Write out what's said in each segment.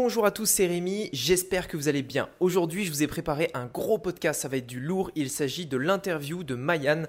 Bonjour à tous, c'est Rémi, j'espère que vous allez bien. Aujourd'hui, je vous ai préparé un gros podcast, ça va être du lourd. Il s'agit de l'interview de Mayan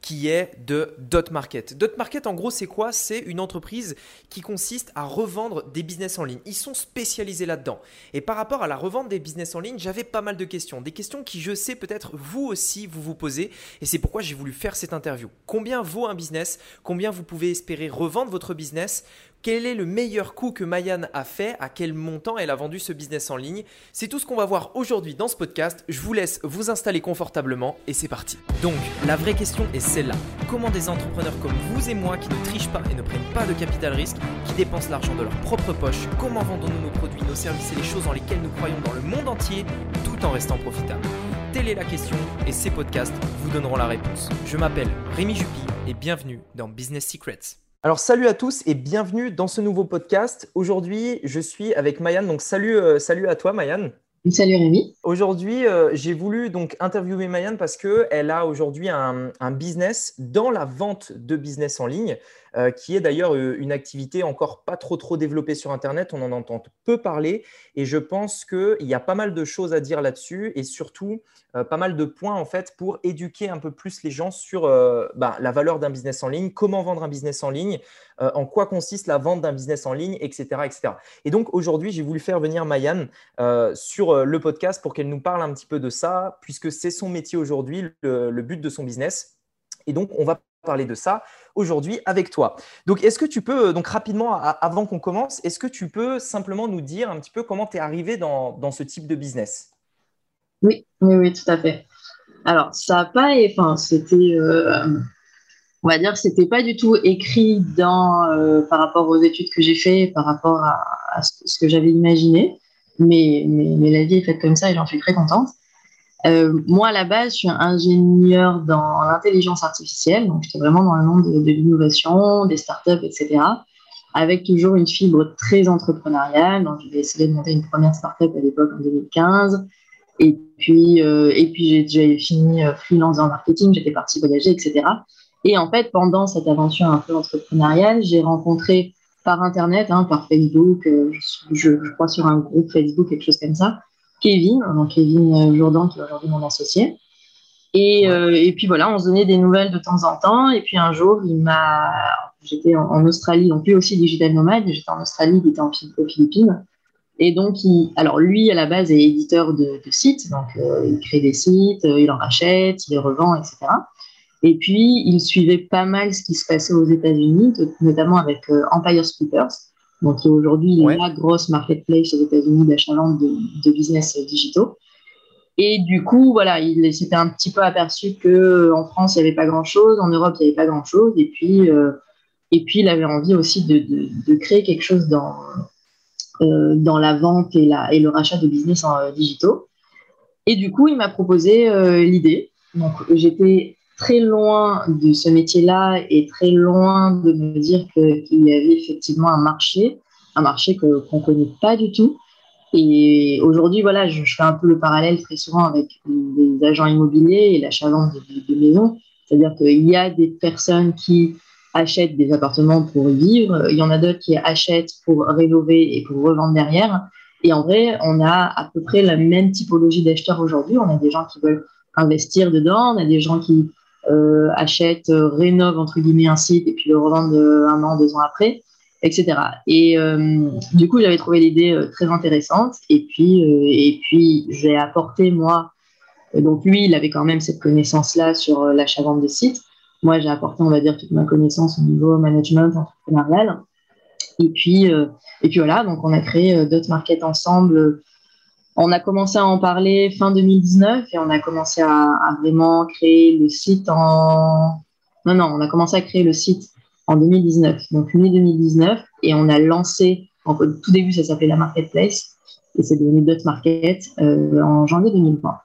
qui est de Dot Market. Dot Market, en gros, c'est quoi? C'est une entreprise qui consiste à revendre des business en ligne. Ils sont spécialisés là-dedans. Et par rapport à la revente des business en ligne, j'avais pas mal de questions. Des questions qui, je sais, peut-être vous aussi, vous vous posez. Et c'est pourquoi j'ai voulu faire cette interview. Combien vaut un business? Combien vous pouvez espérer revendre votre business? Quel est le meilleur coup que Mayan a fait? À quel montant elle a vendu ce business en ligne? C'est tout ce qu'on va voir aujourd'hui dans ce podcast. Je vous laisse vous installer confortablement et c'est parti. Donc, la vraie question est celle-là. Comment des entrepreneurs comme vous et moi qui ne trichent pas et ne prennent pas de capital risque, qui dépensent l'argent de leur propre poche, comment vendons-nous nos produits, nos services et les choses dans lesquelles nous croyons dans le monde entier tout en restant profitables? Telle est la question et ces podcasts vous donneront la réponse. Je m'appelle Rémi Jupy et bienvenue dans Business Secrets. Alors salut à tous et bienvenue dans ce nouveau podcast. Aujourd'hui, je suis avec Mayan. Donc salut, euh, salut à toi Mayan. Salut Rémi. Aujourd'hui, euh, j'ai voulu donc interviewer Mayan parce qu'elle a aujourd'hui un, un, business dans la vente de business en ligne. Euh, qui est d'ailleurs euh, une activité encore pas trop trop développée sur Internet. On en entend peu parler et je pense qu'il y a pas mal de choses à dire là-dessus et surtout euh, pas mal de points en fait pour éduquer un peu plus les gens sur bah, la valeur d'un business en ligne, comment vendre un business en ligne, en quoi consiste la vente d'un business en ligne, etc. etc. Et donc aujourd'hui, j'ai voulu faire venir Mayan sur le podcast pour qu'elle nous parle un petit peu de ça, puisque c'est son métier aujourd'hui, le but de son business. Et donc, on va parler de ça aujourd'hui avec toi. Donc, est-ce que tu peux, donc rapidement, avant qu'on commence, est-ce que tu peux simplement nous dire un petit peu comment tu es arrivé dans, ce type de business? Oui, oui, oui, tout à fait. Alors, ça n'a pas, enfin, c'était, euh, on va dire, c'était pas du tout écrit dans, euh, par rapport aux études que j'ai fait, par rapport à, ce que j'avais imaginé, mais, mais, la vie est faite comme ça et j'en suis très contente. Euh, moi, à la base, je suis ingénieur dans l'intelligence artificielle, donc j'étais vraiment dans le monde de, l'innovation, des startups, etc., avec toujours une fibre très entrepreneuriale. Donc, j'ai essayé de monter une première startup à l'époque en 2015. Et puis, euh, et puis j'ai fini euh, freelance en marketing, j'étais partie voyager, etc. Et en fait, pendant cette aventure un peu entrepreneuriale, j'ai rencontré par Internet, hein, par Facebook, je, je, crois sur un groupe Facebook, quelque chose comme ça, Kevin, donc Kevin euh, Jourdan, qui est aujourd'hui mon associé. Et, euh, et, puis voilà, on se donnait des nouvelles de temps en temps. Et puis un jour, il m'a. J'étais en, Australie, donc lui aussi digital nomade. J'étais en Australie, il était en, aux Philippines. Et donc, il, alors lui, à la base, est éditeur de, sites. Donc, euh, il crée des sites, il en rachète, il les revend, etc. Et puis, il suivait pas mal ce qui se passait aux États-Unis, notamment avec Empire Scoopers donc qui est aujourd'hui la grosse marketplace aux États-Unis d'achat-vente de, business digitaux. Et du coup, voilà, il s'était un petit peu aperçu que en France, il n'y avait pas grand-chose, en Europe, il n'y avait pas grand-chose, et puis, euh, et puis il avait envie aussi de, de, créer quelque chose dans, euh, dans la vente et, la, et le rachat de business en euh, digitaux. Et du coup, il m'a proposé l'idée. Donc, j'étais très loin de ce métier-là et très loin de me dire qu'il y avait effectivement un marché, un marché qu'on ne connaît pas du tout. Et aujourd'hui, voilà, je, fais un peu le parallèle très souvent avec les agents immobiliers et l'achat-vente de, de, maisons. C'est-à-dire qu'il y a des personnes qui achètent des appartements pour vivre, il y en a d'autres qui achètent pour rénover et pour revendre derrière. Et en vrai, on a à peu près la même typologie d'acheteurs aujourd'hui. On a des gens qui veulent investir dedans, on a des gens qui euh, achète, euh, rénove entre guillemets un site et puis le revend un an, deux ans après, etc. Et euh, du coup, j'avais trouvé l'idée très intéressante. Et puis, et puis j'ai apporté moi. Donc lui, il avait quand même cette connaissance-là sur l'achat-vente de sites. Moi, j'ai apporté, on va dire, toute ma connaissance au niveau management entrepreneurial. Et puis, et puis voilà, donc on a créé Dot Market ensemble on a commencé à en parler fin 2019 et on a commencé à, vraiment créer le site en. Non, non, on a commencé à créer le site en 2019, donc mai 2019, et on a lancé, en tout début, ça s'appelait la Marketplace, et c'est devenu Dot Market euh, en janvier 2020.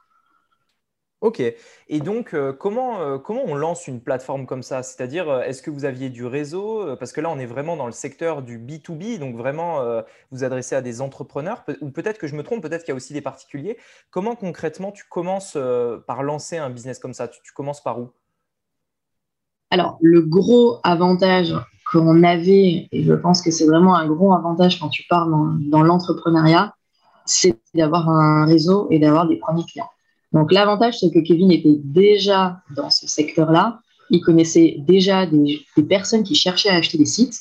Ok. Et donc, euh, comment, euh, comment on lance une plateforme comme ça? C'est-à-dire, euh, est-ce que vous aviez du réseau? Parce que là, on est vraiment dans le secteur du B2B, donc vraiment, vous adressez à des entrepreneurs, ou peut-être que je me trompe, peut-être qu'il y a aussi des particuliers. Comment concrètement tu commences par lancer un business comme ça? Tu, commences par où? Alors, le gros avantage qu'on avait, et je pense que c'est vraiment un gros avantage quand tu pars dans, l'entrepreneuriat, c'est d'avoir un réseau et d'avoir des premiers clients. Donc l'avantage, c'est que Kevin était déjà dans ce secteur-là. Il connaissait déjà des, personnes qui cherchaient à acheter des sites.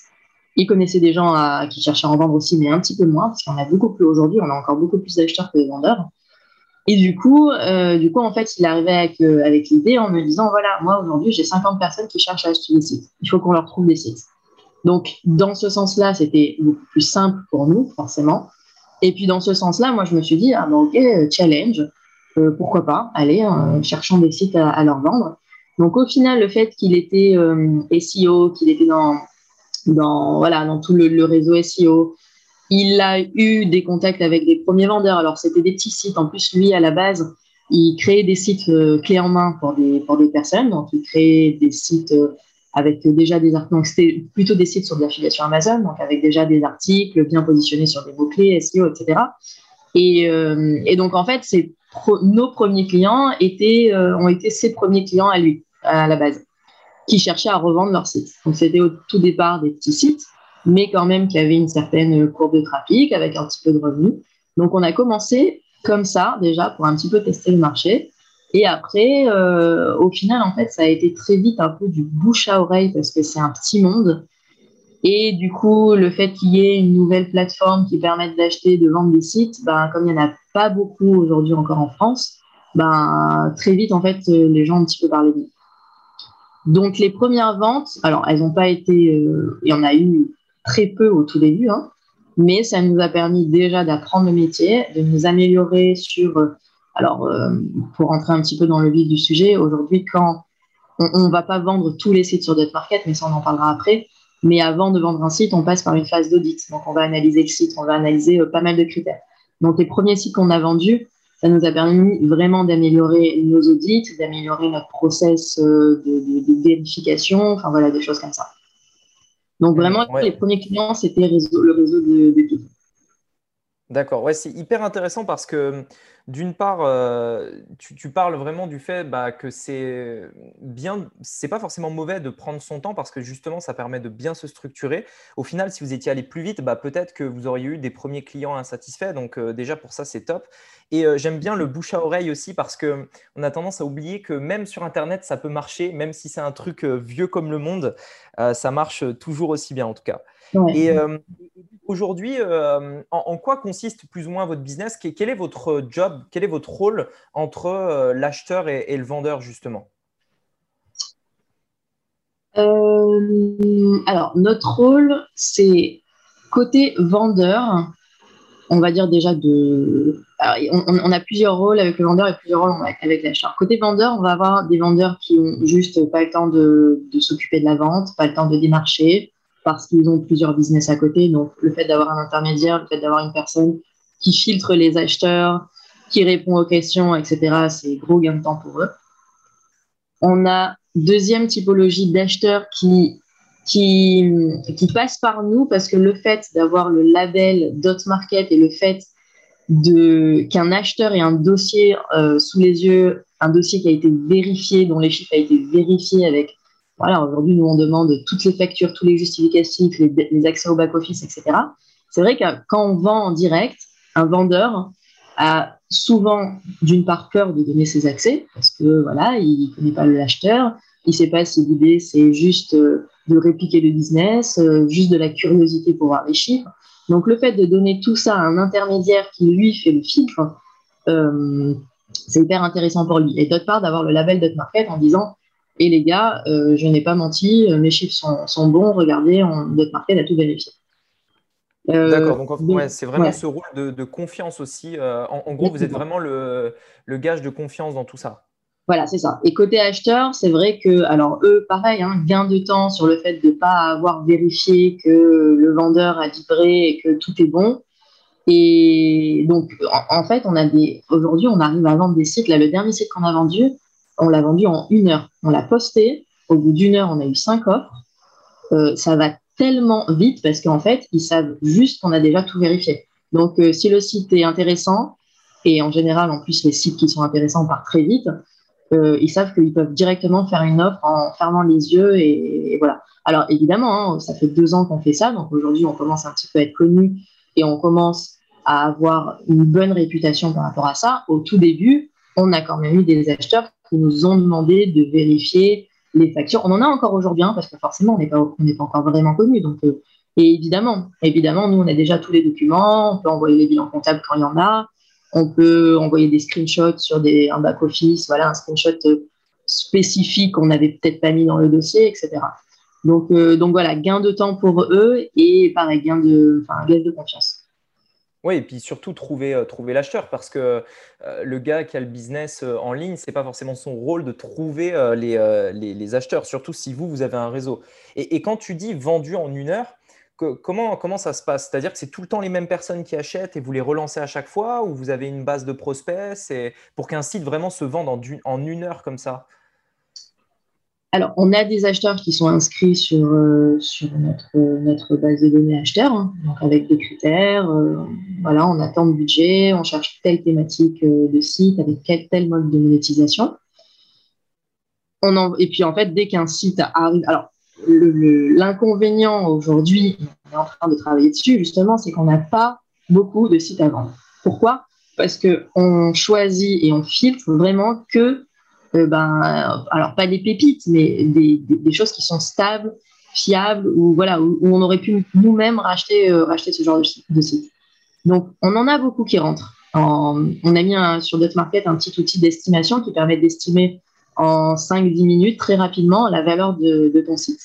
Il connaissait des gens qui cherchaient à en vendre aussi, mais un petit peu moins, parce qu'on a beaucoup plus aujourd'hui, on a encore beaucoup plus d'acheteurs que de vendeurs. Et du coup, euh, du coup, en fait, il arrivait avec, euh, avec l'idée en me disant, voilà, moi aujourd'hui, j'ai 50 personnes qui cherchent à acheter des sites. Il faut qu'on leur trouve des sites. Donc, dans ce sens-là, c'était beaucoup plus simple pour nous, forcément. Et puis, dans ce sens-là, moi, je me suis dit, ah ben, ok, challenge, euh, pourquoi pas, allez, cherchons des sites à, leur vendre. Donc, au final, le fait qu'il était SEO, qu'il était dans, dans, voilà, dans tout le, le réseau SEO, il a eu des contacts avec des premiers vendeurs. Alors, c'était des petits sites. En plus, lui, à la base, il créait des sites euh, clés en main pour des, pour des personnes. Donc, il créait des sites euh, avec déjà des articles. Donc, c'était plutôt des sites sur de l'affiliation Amazon, donc avec déjà des articles bien positionnés sur des mots-clés, SEO, etc. Et, euh, et, donc, en fait, nos premiers clients étaient, ont été ses premiers clients à lui, à la base, qui cherchaient à revendre leur site. Donc, c'était au tout départ des petits sites mais quand même qui avait une certaine courbe de trafic avec un petit peu de revenus. Donc, on a commencé comme ça déjà pour un petit peu tester le marché. Et après, euh, au final, en fait, ça a été très vite un peu du bouche à oreille parce que c'est un petit monde. Et du coup, le fait qu'il y ait une nouvelle plateforme qui permette d'acheter, de vendre des sites, ben, comme il n'y en a pas beaucoup aujourd'hui encore en France, ben, très vite, en fait, les gens ont un petit peu parlé de nous. Donc, les premières ventes, alors, elles n'ont pas été, euh, il y en a eu très peu au tout début, hein, mais ça nous a permis déjà d'apprendre le métier, de nous améliorer sur. Euh, alors, euh, pour rentrer un petit peu dans le vif du sujet, aujourd'hui, quand on ne va pas vendre tous les sites sur Market, mais ça, on en parlera après. Mais avant de vendre un site, on passe par une phase d'audit. Donc, on va analyser le site, on va analyser euh, pas mal de critères. Donc, les premiers sites qu'on a vendus, ça nous a permis vraiment d'améliorer nos audits, d'améliorer notre process de, de, vérification, enfin voilà, des choses comme ça. Donc vraiment, les premiers clients, c'était le réseau de, de D'accord, ouais, c'est hyper intéressant parce que d'une part, euh, tu, parles vraiment du fait bah, que c'est bien, c'est pas forcément mauvais de prendre son temps parce que justement, ça permet de bien se structurer. Au final, si vous étiez allé plus vite, bah, peut-être que vous auriez eu des premiers clients insatisfaits. Donc euh, déjà pour ça, c'est top. Et euh, j'aime bien le bouche à oreille aussi parce que on a tendance à oublier que même sur Internet, ça peut marcher, même si c'est un truc vieux comme le monde, ça marche toujours aussi bien en tout cas. Et aujourd'hui, euh, en, quoi consiste plus ou moins votre business? Quel est votre job? Quel est votre rôle entre euh, l'acheteur et, le vendeur, justement? Euh, Alors, notre rôle, c'est côté vendeur. On va dire déjà de. on, a plusieurs rôles avec le vendeur et plusieurs rôles avec l'acheteur. Côté vendeur, on va avoir des vendeurs qui ont juste pas le temps de s'occuper de la vente, pas le temps de démarcher, parce qu'ils ont plusieurs business à côté. Donc, le fait d'avoir un intermédiaire, le fait d'avoir une personne qui filtre les acheteurs, qui répond aux questions, etc., c'est gros gain de temps pour eux. On a deuxième typologie d'acheteurs qui, qui, qui passent par nous parce que le fait d'avoir le label Dot Market et le fait qu'un acheteur ait un dossier euh, sous les yeux, un dossier qui a été vérifié, dont les chiffres ont été vérifiés avec voilà, aujourd'hui, nous, on demande toutes les factures, tous les justificatifs, les, accès au back-office, etc. C'est vrai que quand on vend en direct, un vendeur a souvent, d'une part, peur de donner ses accès, parce que voilà, il ne connaît pas l'acheteur, il ne sait pas si l'idée, c'est juste euh, de répliquer le business, euh, juste de la curiosité pour voir les chiffres. Donc, le fait de donner tout ça à un intermédiaire qui, lui, fait le filtre, euh, c'est hyper intéressant pour lui. Et d'autre part, d'avoir le label Dot Market en disant et les gars, euh, je n'ai pas menti, euh, mes chiffres sont, bons, regardez, on, notre market a tout vérifié. Euh, D'accord, donc c'est vraiment ce rôle de, confiance aussi. en, gros, vous êtes vraiment le, gage de confiance dans tout ça. Voilà, c'est ça. Et côté acheteur, c'est vrai que, alors eux, pareil, hein, gain de temps sur le fait de ne pas avoir vérifié que le vendeur a vibré et que tout est bon. Et donc, en, en fait, on a des. Aujourd'hui, on arrive à vendre des sites. Là, le dernier site qu'on a vendu, on l'a vendu en une heure. On l'a posté. Au bout d'une heure, on a eu cinq offres. Euh, ça va tellement vite parce qu'en fait, ils savent juste qu'on a déjà tout vérifié. Donc, euh, si le site est intéressant, et en général, en plus, les sites qui sont intéressants partent très vite, ils savent qu'ils peuvent directement faire une offre en fermant les yeux et, voilà. Alors évidemment, hein, ça fait deux ans qu'on fait ça, donc aujourd'hui on commence un petit peu à être connu et on commence à avoir une bonne réputation par rapport à ça. Au tout début, on a quand même eu des acheteurs qui nous ont demandé de vérifier les factures. On en a encore aujourd'hui, hein, parce que forcément, on n'est pas, pas encore vraiment connu. Donc, euh, et évidemment, évidemment, nous, on a déjà tous les documents. On peut envoyer les bilans comptables quand il y en a. On peut envoyer des screenshots sur des, un back-office, voilà, un screenshot euh, spécifique qu'on n'avait peut-être pas mis dans le dossier, etc. Donc, euh, donc voilà, gain de temps pour eux et pareil, gain de, enfin, gain de confiance. Oui, et puis surtout trouver, euh, trouver l'acheteur parce que euh, le gars qui a le business euh, en ligne, ce n'est pas forcément son rôle de trouver les, les, acheteurs, surtout si vous, vous avez un réseau. Et, quand tu dis vendu en une heure, comment, comment ça se passe? C'est-à-dire que c'est tout le temps les mêmes personnes qui achètent et vous les relancez à chaque fois ou vous avez une base de prospects? Pour qu'un site vraiment se vende en, en une heure comme ça? Alors, on a des acheteurs qui sont inscrits sur, euh, sur notre, notre base de données acheteurs, hein, donc avec des critères. Euh, voilà, on attend le budget, on cherche telle thématique euh, de site avec tel mode de monétisation. On en, et puis, en fait, dès qu'un site arrive. Alors, l'inconvénient aujourd'hui, on est en train de travailler dessus, justement, c'est qu'on n'a pas beaucoup de sites à vendre. Pourquoi? Parce qu'on choisit et on filtre vraiment que euh, ben, alors pas des pépites, mais des, des, choses qui sont stables, fiables, ou voilà, où, on aurait pu nous-mêmes racheter, euh, racheter ce genre de, site. Donc, on en a beaucoup qui rentrent. on a mis sur Market un petit outil d'estimation qui permet d'estimer en 5-10 minutes très rapidement la valeur de, ton site.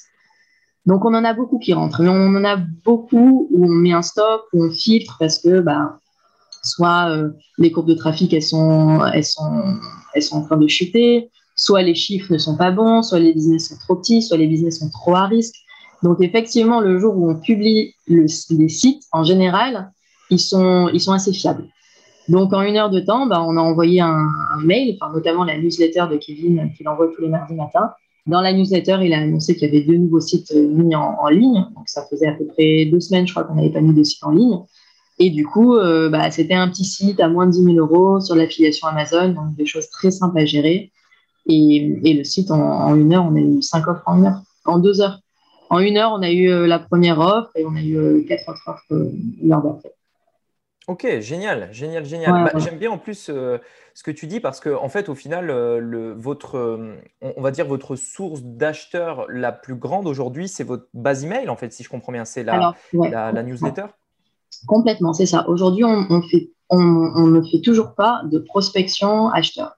Donc, on en a beaucoup qui rentrent, mais on en a beaucoup où on met un stop, où on filtre parce que bah, soit euh, les courbes de trafic elles sont, elles, sont, elles sont en train de chuter, soit les chiffres ne sont pas bons, soit les business sont trop petits, soit les business sont trop à risque. Donc effectivement, le jour où on publie les sites, en général, ils sont, assez fiables. Donc en une heure de temps, bah, on a envoyé un, mail, notamment la newsletter de Kevin qu'il envoie tous les mardis matins. Dans la newsletter, il a annoncé qu'il y avait deux nouveaux sites euh, mis en, en, ligne. Donc ça faisait à peu près deux semaines, je crois, qu'on n'avait pas mis de site en ligne. Et du coup, euh, bah, c'était un petit site à moins de 10 000 euros sur l'affiliation Amazon, donc des choses très simples à gérer. Et, et le site, en, une heure, on a eu cinq offres en une heure, en deux heures. En une heure, on a eu euh, la première offre et on a eu euh, quatre autres offres l'heure d'après. Ok, génial, génial, génial. Bah, j'aime bien en plus ce que tu dis parce que en fait, au final, le, votre, on, va dire votre source d'acheteurs la plus grande aujourd'hui, c'est votre base email en fait, si je comprends bien, c'est la, la, newsletter? Complètement, c'est ça. Aujourd'hui, on, ne fait toujours pas de prospection acheteur.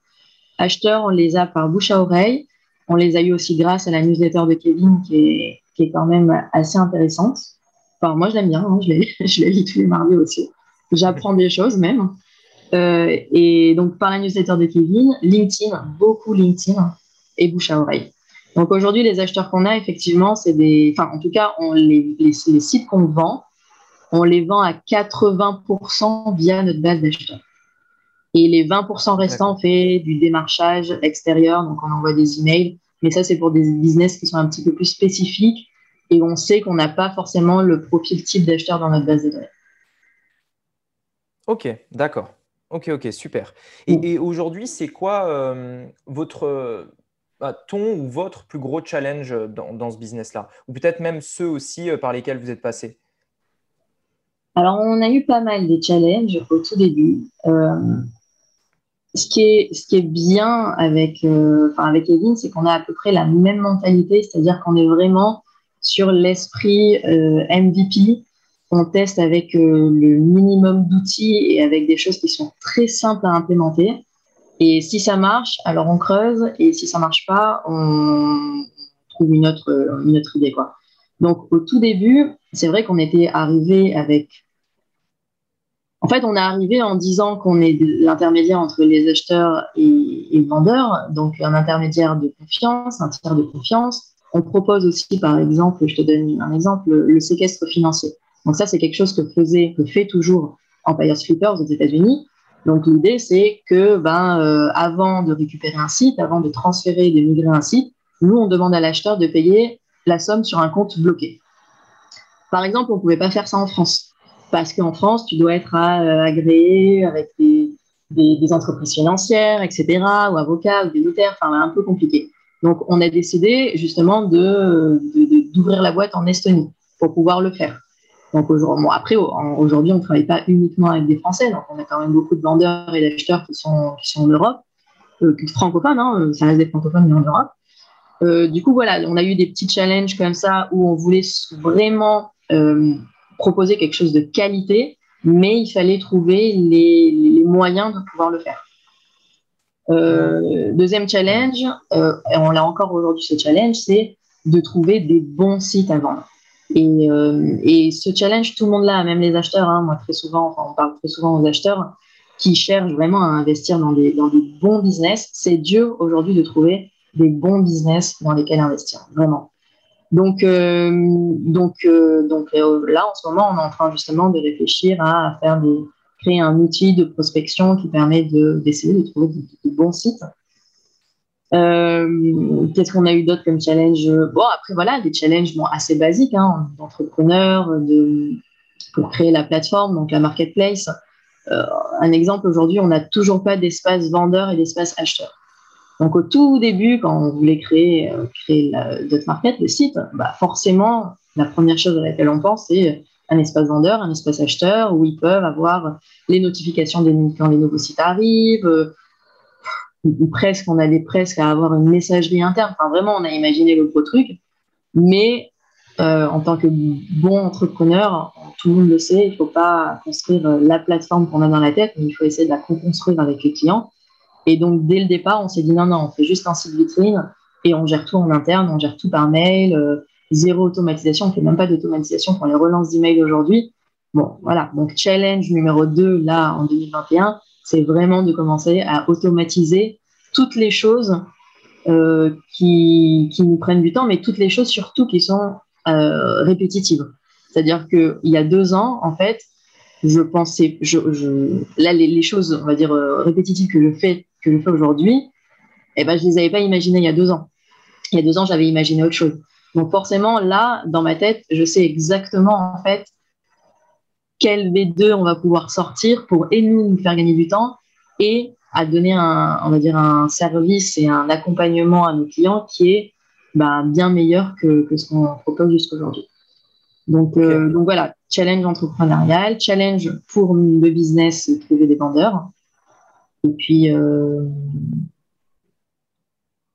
Acheteurs, on les a par bouche à oreille. On les a eu aussi grâce à la newsletter de Kevin qui est, quand même assez intéressante. Enfin, moi, je l'aime bien. Hein. je, l'ai lis tous les mardis aussi. J'apprends des choses même. Euh, et donc, par la newsletter de Kevin, LinkedIn, beaucoup LinkedIn et bouche à oreille. Donc, aujourd'hui, les acheteurs qu'on a, effectivement, c'est des. Enfin, en tout cas, on, les, les sites qu'on vend, on les vend à 80% via notre base d'acheteurs. Et les 20% restants, on fait du démarchage extérieur, donc on envoie des emails. Mais ça, c'est pour des business qui sont un petit peu plus spécifiques et on sait qu'on n'a pas forcément le profil type d'acheteur dans notre base de données. Ok, d'accord. Ok, ok, super. Et, aujourd'hui, c'est quoi euh, votre, bah, ton ou votre plus gros challenge dans, dans ce business-là? Ou peut-être même ceux aussi euh, par lesquels vous êtes passé? Alors, on a eu pas mal de challenges au tout début. Euh, ce, qui est, ce qui est bien avec, euh, avec Evin, c'est qu'on a à peu près la même mentalité, c'est-à-dire qu'on est vraiment sur l'esprit euh, MVP. On teste avec le minimum d'outils et avec des choses qui sont très simples à implémenter. Et si ça marche, alors on creuse. Et si ça marche pas, on trouve une autre, une autre idée. Quoi. Donc, au tout début, c'est vrai qu'on était arrivé avec en fait, on est arrivé en disant qu'on est l'intermédiaire entre les acheteurs et, les vendeurs, donc un intermédiaire de confiance, un tiers de confiance. On propose aussi, par exemple, je te donne un exemple, le séquestre financier. Donc ça, c'est quelque chose que faisait, que fait toujours Empire Flippers aux États-Unis. Donc l'idée, c'est que, ben, euh, avant de récupérer un site, avant de transférer, de migrer un site, nous, on demande à l'acheteur de payer la somme sur un compte bloqué. Par exemple, on ne pouvait pas faire ça en France parce qu'en France, tu dois être euh, agréé avec des, entreprises financières, etc., ou avocats, ou des notaires, enfin un peu compliqué. Donc on a décidé justement d'ouvrir la boîte en Estonie pour pouvoir le faire. Donc aujourd'hui, après, aujourd'hui, on ne travaille pas uniquement avec des Français, donc on a quand même beaucoup de vendeurs et d'acheteurs qui sont, en Europe, euh, francophones, hein, ça reste des francophones, mais en Europe. Euh, du coup, voilà, on a eu des petits challenges comme ça où on voulait vraiment proposer quelque chose de qualité, mais il fallait trouver les, moyens de pouvoir le faire. Euh, deuxième challenge, et on l'a encore aujourd'hui ce challenge, c'est de trouver des bons sites à vendre. Et, ce challenge, tout le monde l'a, même les acheteurs. Hein. moi, très souvent, on parle très souvent aux acheteurs qui cherchent vraiment à investir dans des, dans des bons business. C'est dur aujourd'hui de trouver des bons business dans lesquels investir, vraiment. Donc, euh, donc, euh, donc euh, là, en ce moment, on est en train justement de réfléchir à, faire des, créer un outil de prospection qui permet d'essayer de, trouver des, bons sites. Qu'est-ce qu'on a eu d'autre comme challenge? Bon, après, voilà, des challenges bon, assez basiques hein, d'entrepreneurs, de, pour créer la plateforme, donc la marketplace. un exemple, aujourd'hui, on n'a toujours pas d'espace vendeur et d'espace acheteur. Donc au tout début, quand on voulait créer, euh, créer la Market, le site, bah forcément, la première chose à laquelle on pense, c'est un espace vendeur, un espace acheteur, où ils peuvent avoir les notifications des, quand les nouveaux sites arrivent, euh, ou presque, on allait presque à avoir une messagerie interne. Enfin, vraiment, on a imaginé le gros truc. Mais euh, en tant que bon entrepreneur, tout le monde le sait, il ne faut pas construire la plateforme qu'on a dans la tête, mais il faut essayer de la construire avec les clients. Et donc, dès le départ, on s'est dit non, non, on fait juste un site vitrine et on gère tout en interne, on gère tout par mail, euh, zéro automatisation, on ne fait même pas d'automatisation pour les relances d'email aujourd'hui. Bon, voilà. Donc, challenge numéro 2, là, en 2021, c'est vraiment de commencer à automatiser toutes les choses euh, qui, qui, nous prennent du temps, mais toutes les choses surtout qui sont euh, répétitives. C'est-à-dire qu'il y a deux ans, en fait, je pensais, je, là, les, choses, on va dire, répétitives que je fais que je fais aujourd'hui, eh ben, je ne les avais pas imaginées il y a deux ans. Il y a deux ans, j'avais imaginé autre chose. Donc forcément, là, dans ma tête, je sais exactement en fait quel V2 on va pouvoir sortir pour et nous nous faire gagner du temps et à donner un, on va dire un service et un accompagnement à nos clients qui est bah, bien meilleur que, que ce qu'on propose jusqu'aujourd'hui. Donc, euh, donc voilà, challenge entrepreneurial, challenge pour le business, trouver des vendeurs. Et puis, euh,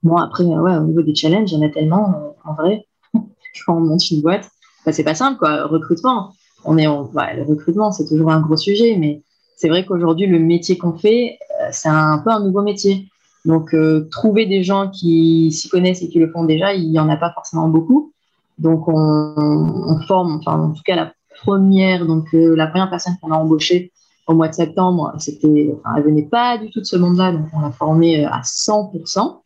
bon, après, ouais, au niveau des challenges, il y en a tellement, euh, en vrai. Quand on monte une boîte, bah, c'est pas simple, quoi. Recrutement, on est le recrutement, c'est toujours un gros sujet, mais c'est vrai qu'aujourd'hui, le métier qu'on fait, euh, c'est un peu un nouveau métier. Donc, trouver des gens qui s'y connaissent et qui le font déjà, il n'y en a pas forcément beaucoup. Donc, on, on, forme, enfin, en tout cas, la première, donc, la première personne qu'on a embauchée, au mois de septembre, c'était, enfin, elle venait pas du tout de ce monde-là, donc on l'a formée euh, à 100%.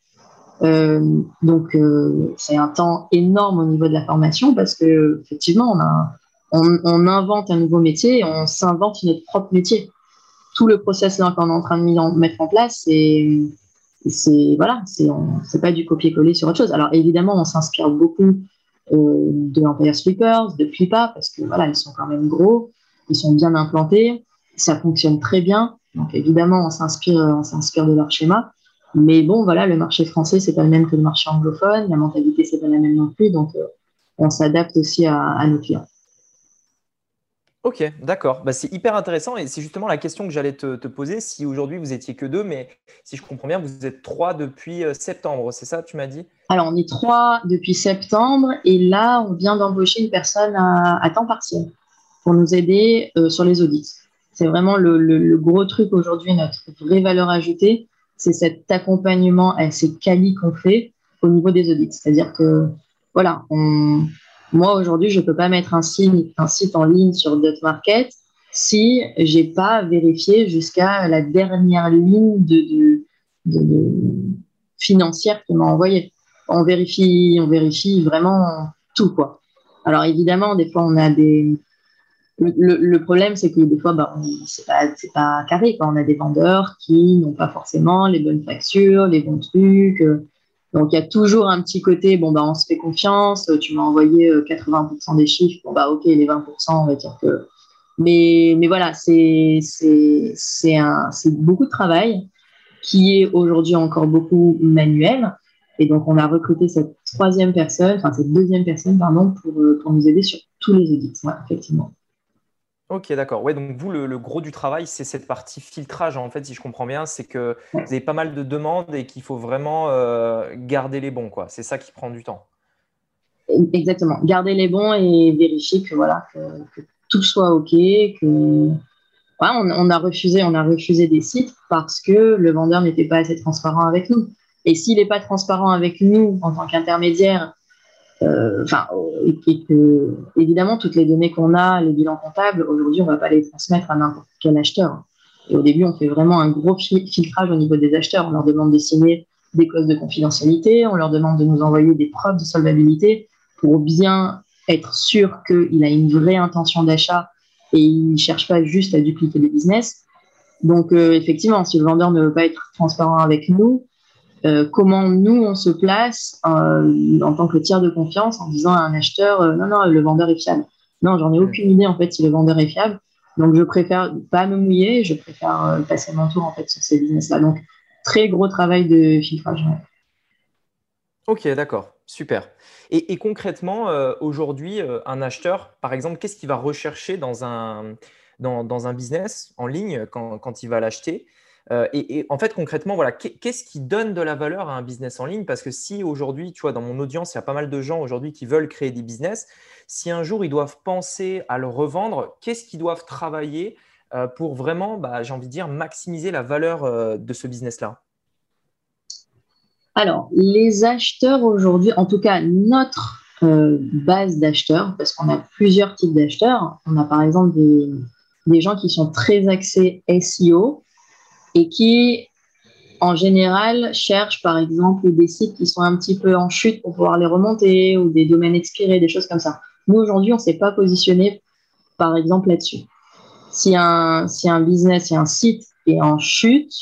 Euh, donc euh, c'est un temps énorme au niveau de la formation parce que effectivement on, a, on, invente un nouveau métier on s'invente notre propre métier. Tout le process là qu'on est en train de mettre en place, c'est c'est voilà, c'est pas du copier-coller sur autre chose. Alors évidemment, on s'inspire beaucoup de Empire Sweepers, de Flipa parce que voilà, ils sont quand même gros, ils sont bien implantés ça fonctionne très bien. Donc évidemment, on s'inspire, on s'inspire de leur schéma. Mais bon, voilà, le marché français, c'est pas le même que le marché anglophone. La mentalité, c'est pas la même non plus. Donc, euh, on s'adapte aussi à, nos clients. Ok, d'accord. Bah, c'est hyper intéressant et c'est justement la question que j'allais te, poser. Si aujourd'hui vous étiez que deux, mais si je comprends bien, vous êtes trois depuis euh, septembre, c'est ça, tu m'as dit? Alors, on est trois depuis septembre et là, on vient d'embaucher une personne à, temps partiel pour nous aider euh, sur les audits. C'est vraiment le, gros truc aujourd'hui, notre vraie valeur ajoutée, c'est cet accompagnement assez quali qu'on fait au niveau des audits. C'est-à-dire que, voilà, moi aujourd'hui, je ne peux pas mettre un site, un site en ligne sur Market si j'ai pas vérifié jusqu'à la dernière ligne de, financière qu'il m'a envoyée. On vérifie, on vérifie vraiment tout, quoi. Alors évidemment, des fois, on a des, le, problème, c'est que des fois, bah, c'est pas, pas carré. Quand on a des vendeurs qui n'ont pas forcément les bonnes factures, les bons trucs. Euh. donc, il y a toujours un petit côté, bon, bah, on se fait confiance. Tu m'as envoyé 80% euh, des chiffres. Bon, bah, OK, les 20%, on va dire que Mais, mais voilà, c'est beaucoup de travail qui est aujourd'hui encore beaucoup manuel. Et donc, on a recruté cette troisième personne, enfin cette deuxième personne, pardon, pour, euh, pour nous aider sur tous les audits, effectivement. Ok, d'accord. Ouais, donc vous, le, gros du travail, c'est cette partie filtrage, en fait, si je comprends bien, c'est que vous avez pas mal de demandes et qu'il faut vraiment euh, garder les bons, quoi. C'est ça qui prend du temps. Exactement. Garder les bons et vérifier que, voilà, que, tout soit OK, que. on, a refusé, on a refusé des sites parce que le vendeur n'était pas assez transparent avec nous. Et s'il n'est pas transparent avec nous en tant qu'intermédiaire, euh, enfin, et que, évidemment, toutes les données qu'on a, les bilans comptables, aujourd'hui, on ne va pas les transmettre à n'importe quel acheteur. Et au début, on fait vraiment un gros filtrage au niveau des acheteurs. On leur demande de signer des clauses de confidentialité, on leur demande de nous envoyer des preuves de solvabilité pour bien être sûr qu'il a une vraie intention d'achat et il ne cherche pas juste à dupliquer le business. Donc, euh, effectivement, si le vendeur ne veut pas être transparent avec nous, euh, comment nous, on se place euh, en tant que tiers de confiance en disant à un acheteur, non, non, le vendeur est fiable. Non, j'en ai aucune idée, en fait, si le vendeur est fiable. Donc, je préfère pas me mouiller, je préfère passer mon tour, en fait, sur ces business-là. Donc, très gros travail de filtrage. Ok, d'accord, super. Et, concrètement, euh, aujourd'hui, euh, un acheteur, par exemple, qu'est-ce qu'il va rechercher dans un, dans, un business en ligne quand, il va l'acheter? Euh, et, en fait, concrètement, voilà, qu'est-ce qui donne de la valeur à un business en ligne? Parce que si aujourd'hui, tu vois, dans mon audience, il y a pas mal de gens aujourd'hui qui veulent créer des business, si un jour ils doivent penser à le revendre, qu'est-ce qu'ils doivent travailler pour vraiment, bah, j'ai envie de dire, maximiser la valeur de ce business-là? Alors, les acheteurs aujourd'hui, en tout cas notre euh, base d'acheteurs, parce qu'on a plusieurs types d'acheteurs. On a par exemple des, gens qui sont très axés SEO et qui, en général, cherchent par exemple des sites qui sont un petit peu en chute pour pouvoir les remonter ou des domaines expirés, des choses comme ça. Nous, aujourd'hui, on ne s'est pas positionné, par exemple, là-dessus. Si un, si un business, si un site est en chute,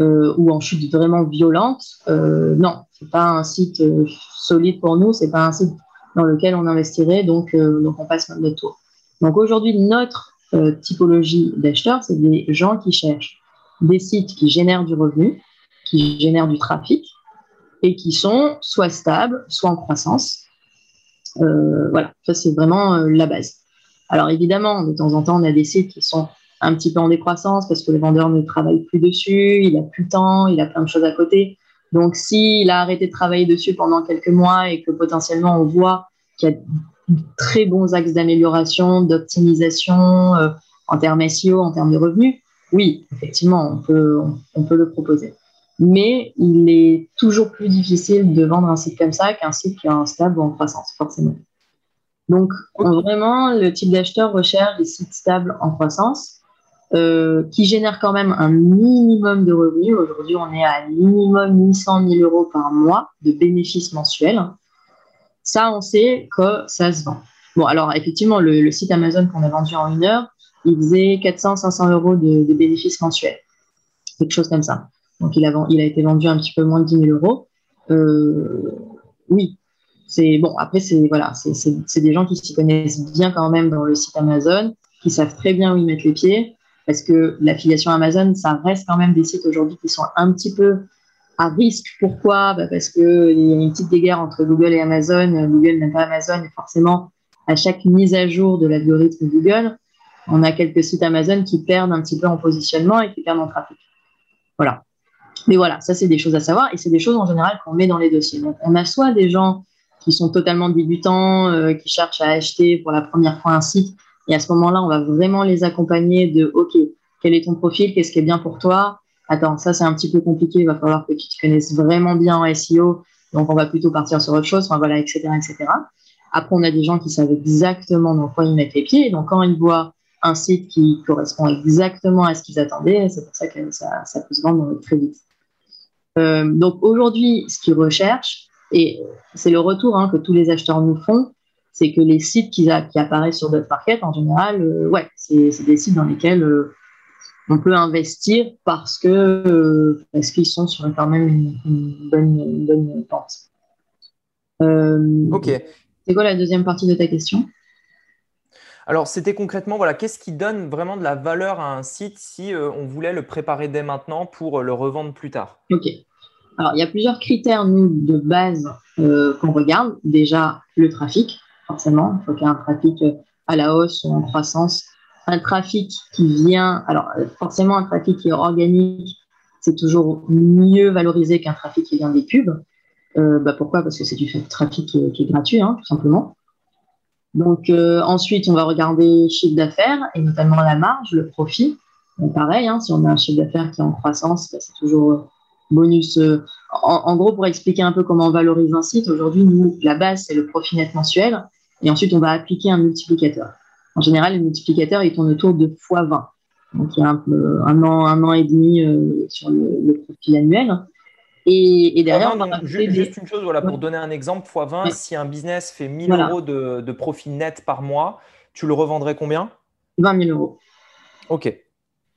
euh, ou en chute vraiment violente, euh, non, c'est pas un site euh, solide pour nous, c'est pas un site dans lequel on investirait, donc, donc on passe notre tour. Donc aujourd'hui, notre typologie d'acheteurs, c'est des gens qui cherchent des sites qui génèrent du revenu, qui génèrent du trafic et qui sont soit stables, soit en croissance. voilà, ça c'est vraiment la base. Alors évidemment, de temps en temps, on a des sites qui sont un petit peu en décroissance parce que le vendeur ne travaille plus dessus, il a plus le temps, il a plein de choses à côté. Donc, s'il a arrêté de travailler dessus pendant quelques mois et que potentiellement on voit qu'il y a de très bons axes d'amélioration, d'optimisation euh, en termes SEO, en termes de revenus, oui, effectivement, on peut, on peut le proposer. Mais il est toujours plus difficile de vendre un site comme ça qu'un site qui est en stable ou en croissance, forcément. Donc, vraiment, le type d'acheteur recherche des sites stables en croissance euh, qui génère quand même un minimum de revenus. Aujourd'hui, on est à minimum 800 000 euros par mois de bénéfices mensuels. Ça, on sait que ça se vend. Bon, alors effectivement, le, site Amazon qu'on a vendu en une heure, il faisait 400-500 euros de, bénéfices mensuels. Quelque chose comme ça. Donc, il a, il a été vendu un petit peu moins de 10 000 euros. Euh, oui, c'est bon. Après, c'est voilà, des gens qui s'y connaissent bien quand même dans le site Amazon, qui savent très bien où ils mettent les pieds parce que l'affiliation Amazon, ça reste quand même des sites aujourd'hui qui sont un petit peu à risque. Pourquoi? Bah, Parce qu'il y a une petite guerre entre Google et Amazon. Google n'aime pas Amazon et forcément, à chaque mise à jour de l'algorithme Google, on a quelques sites Amazon qui perdent un petit peu en positionnement et qui perdent en trafic. Voilà. Mais voilà, ça, c'est des choses à savoir et c'est des choses en général qu'on met dans les dossiers. Donc, on a soit des gens qui sont totalement débutants, euh, qui cherchent à acheter pour la première fois un site et à ce moment-là, on va vraiment les accompagner de OK, quel est ton profil, qu'est-ce qui est bien pour toi? Attends, ça c'est un petit peu compliqué, il va falloir que tu te connaisses vraiment bien en SEO, donc on va plutôt partir sur autre chose, enfin voilà, etc., etc. Après, on a des gens qui savent exactement dans quoi ils mettent les pieds, donc quand ils voient un site qui correspond exactement à ce qu'ils attendaient, c'est pour ça que ça, ça peut se vendre très vite. Euh, donc aujourd'hui, ce qu'ils recherchent, et c'est le retour hein, que tous les acheteurs nous font, c'est que les sites qui, apparaissent sur d'autres markets, en général, euh, ouais, c'est des sites dans lesquels euh, on peut investir parce que parce qu'ils sont sur quand même une, bonne, une bonne pente. ok. C'est quoi la deuxième partie de ta question? Alors, c'était concrètement, voilà, qu'est-ce qui donne vraiment de la valeur à un site si euh, on voulait le préparer dès maintenant pour euh, le revendre plus tard? Ok. Alors, il y a plusieurs critères, nous, de base euh, qu'on regarde. Déjà, le trafic, forcément. Il faut qu'il y ait un trafic à la hausse ou en croissance. Un trafic qui vient, alors forcément, un trafic qui est organique, c'est toujours mieux valorisé qu'un trafic qui vient des pubs. bah pourquoi? Parce que c'est du trafic qui est, gratuit, hein, tout simplement. Donc euh, ensuite, on va regarder chiffre d'affaires et notamment la marge, le profit. pareil, hein, si on a un chiffre d'affaires qui est en croissance, bah, c'est toujours euh, bonus. Euh, en, gros, pour expliquer un peu comment on valorise un site, aujourd'hui, nous, la base, c'est le profit net mensuel. Et ensuite, on va appliquer un multiplicateur. En général, le multiplicateur, il tourne autour de x20. Donc, il y a un, an, un an et demi sur le, profit annuel. Et, derrière, juste, une chose, voilà, pour donner un exemple, x20, si un business fait 1000 euros de, profit net par mois, tu le revendrais combien? 20 000 euros. OK.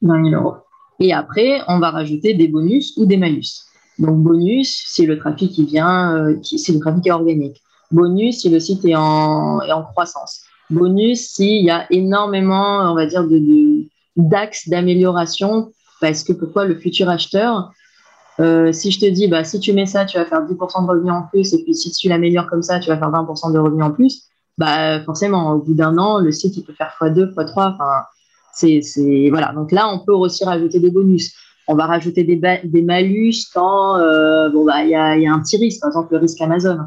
20 000 euros. Et après, on va rajouter des bonus ou des malus. Donc, bonus, c'est le trafic qui vient, euh, c'est le trafic organique. Bonus, si le site est en, est en croissance. Bonus, s'il y a énormément, on va dire, d'axes d'amélioration, parce que pourquoi le futur acheteur, euh, si je te dis, bah, si tu mets ça, tu vas faire 10% de revenus en plus, et puis si tu l'améliores comme ça, tu vas faire 20% de revenus en plus, bah, forcément, au bout d'un an, le site, il peut faire x2, x3. Enfin, c'est, c'est, voilà. Donc là, on peut aussi rajouter des bonus. On va rajouter des, des malus quand euh, bon, bah, il y, a, y a un petit risque, par exemple le risque Amazon.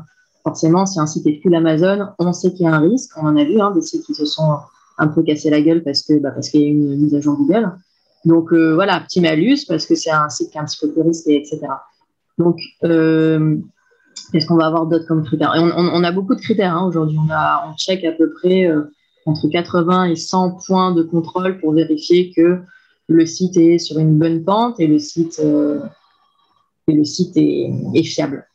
Forcément, si un site est full Amazon, on sait qu'il y a un risque. On en a vu hein, des sites qui se sont un peu cassés la gueule parce que bah, parce qu'il y a une mise à jour Google. Donc euh, voilà, petit malus parce que c'est un site qui est un petit peu plus risqué, etc. Donc, euh, qu'est-ce qu'on va avoir d'autres comme critères? On, a beaucoup de critères hein, aujourd'hui. On, on check à peu près euh, entre 80 et 100 points de contrôle pour vérifier que le site est sur une bonne pente et le site, et le site est, fiable.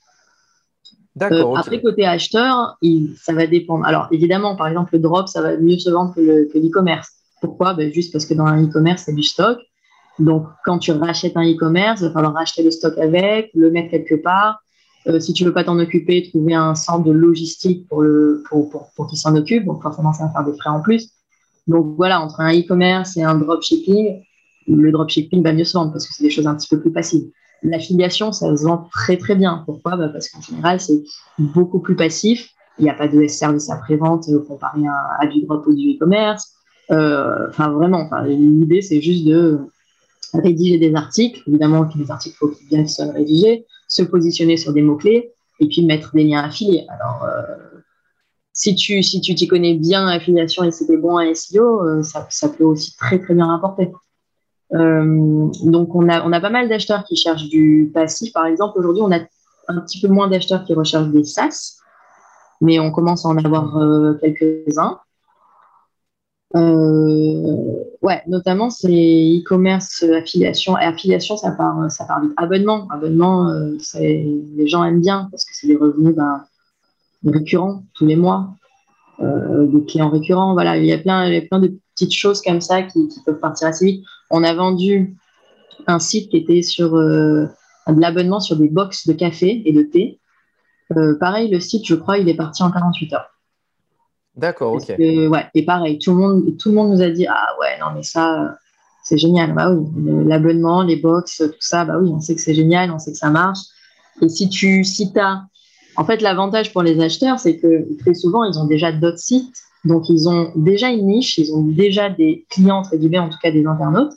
D'accord. Après, côté acheteur, ça va dépendre. Alors, évidemment, par exemple, le drop, ça va mieux se vendre que l'e-commerce. Pourquoi? Ben, Juste parce que dans un e-commerce, c'est du stock. Donc, quand tu rachètes un e-commerce, il va falloir racheter le stock avec, le mettre quelque part. Euh, si tu veux pas t'en occuper, trouver un centre de logistique pour, le, pour, pour, qu'il s'en occupe. Donc, forcément, ça va faire des frais en plus. Donc, voilà, entre un e-commerce et un dropshipping, le dropshipping va mieux se vendre parce que c'est des choses un petit peu plus passives. L'affiliation, ça se vend très, très bien. Pourquoi? Bah, Parce qu'en général, c'est beaucoup plus passif. Il n'y a pas de service après-vente comparé à, à, du drop ou du e-commerce. Euh, enfin, vraiment, l'idée, c'est juste de rédiger des articles. Évidemment, les articles, faut qu'ils bien soient rédigés, se positionner sur des mots-clés et puis mettre des liens affiliés. Alors, euh, si tu si tu t'y connais bien affiliation et c'était bon à SEO, euh, ça, ça, peut aussi très très bien rapporter. donc on a on a pas mal d'acheteurs qui cherchent du passif. Par exemple, aujourd'hui, on a un petit peu moins d'acheteurs qui recherchent des SaaS, mais on commence à en avoir quelques-uns. Euh, ouais, notamment c'est e-commerce, affiliation. Et affiliation, ça part, ça part vite. Abonnement, abonnement, euh, les gens aiment bien parce que c'est des revenus ben, récurrents tous les mois, euh, des clients récurrents. Voilà, il y a plein, il y a plein de petites choses comme ça qui, peuvent partir assez vite. On a vendu un site qui était sur de l'abonnement sur des box de café et de thé. pareil, le site, je crois, il est parti en 48 heures. D'accord, ok. ouais, et pareil, tout le, monde, tout le monde nous a dit Ah ouais, non, mais ça, c'est génial. Bah oui, l'abonnement, les box, tout ça, bah oui, on sait que c'est génial, on sait que ça marche. Et si tu si as. En fait, l'avantage pour les acheteurs, c'est que très souvent, ils ont déjà d'autres sites. Donc, ils ont déjà une niche, ils ont déjà des clients, entre guillemets, en tout cas des internautes.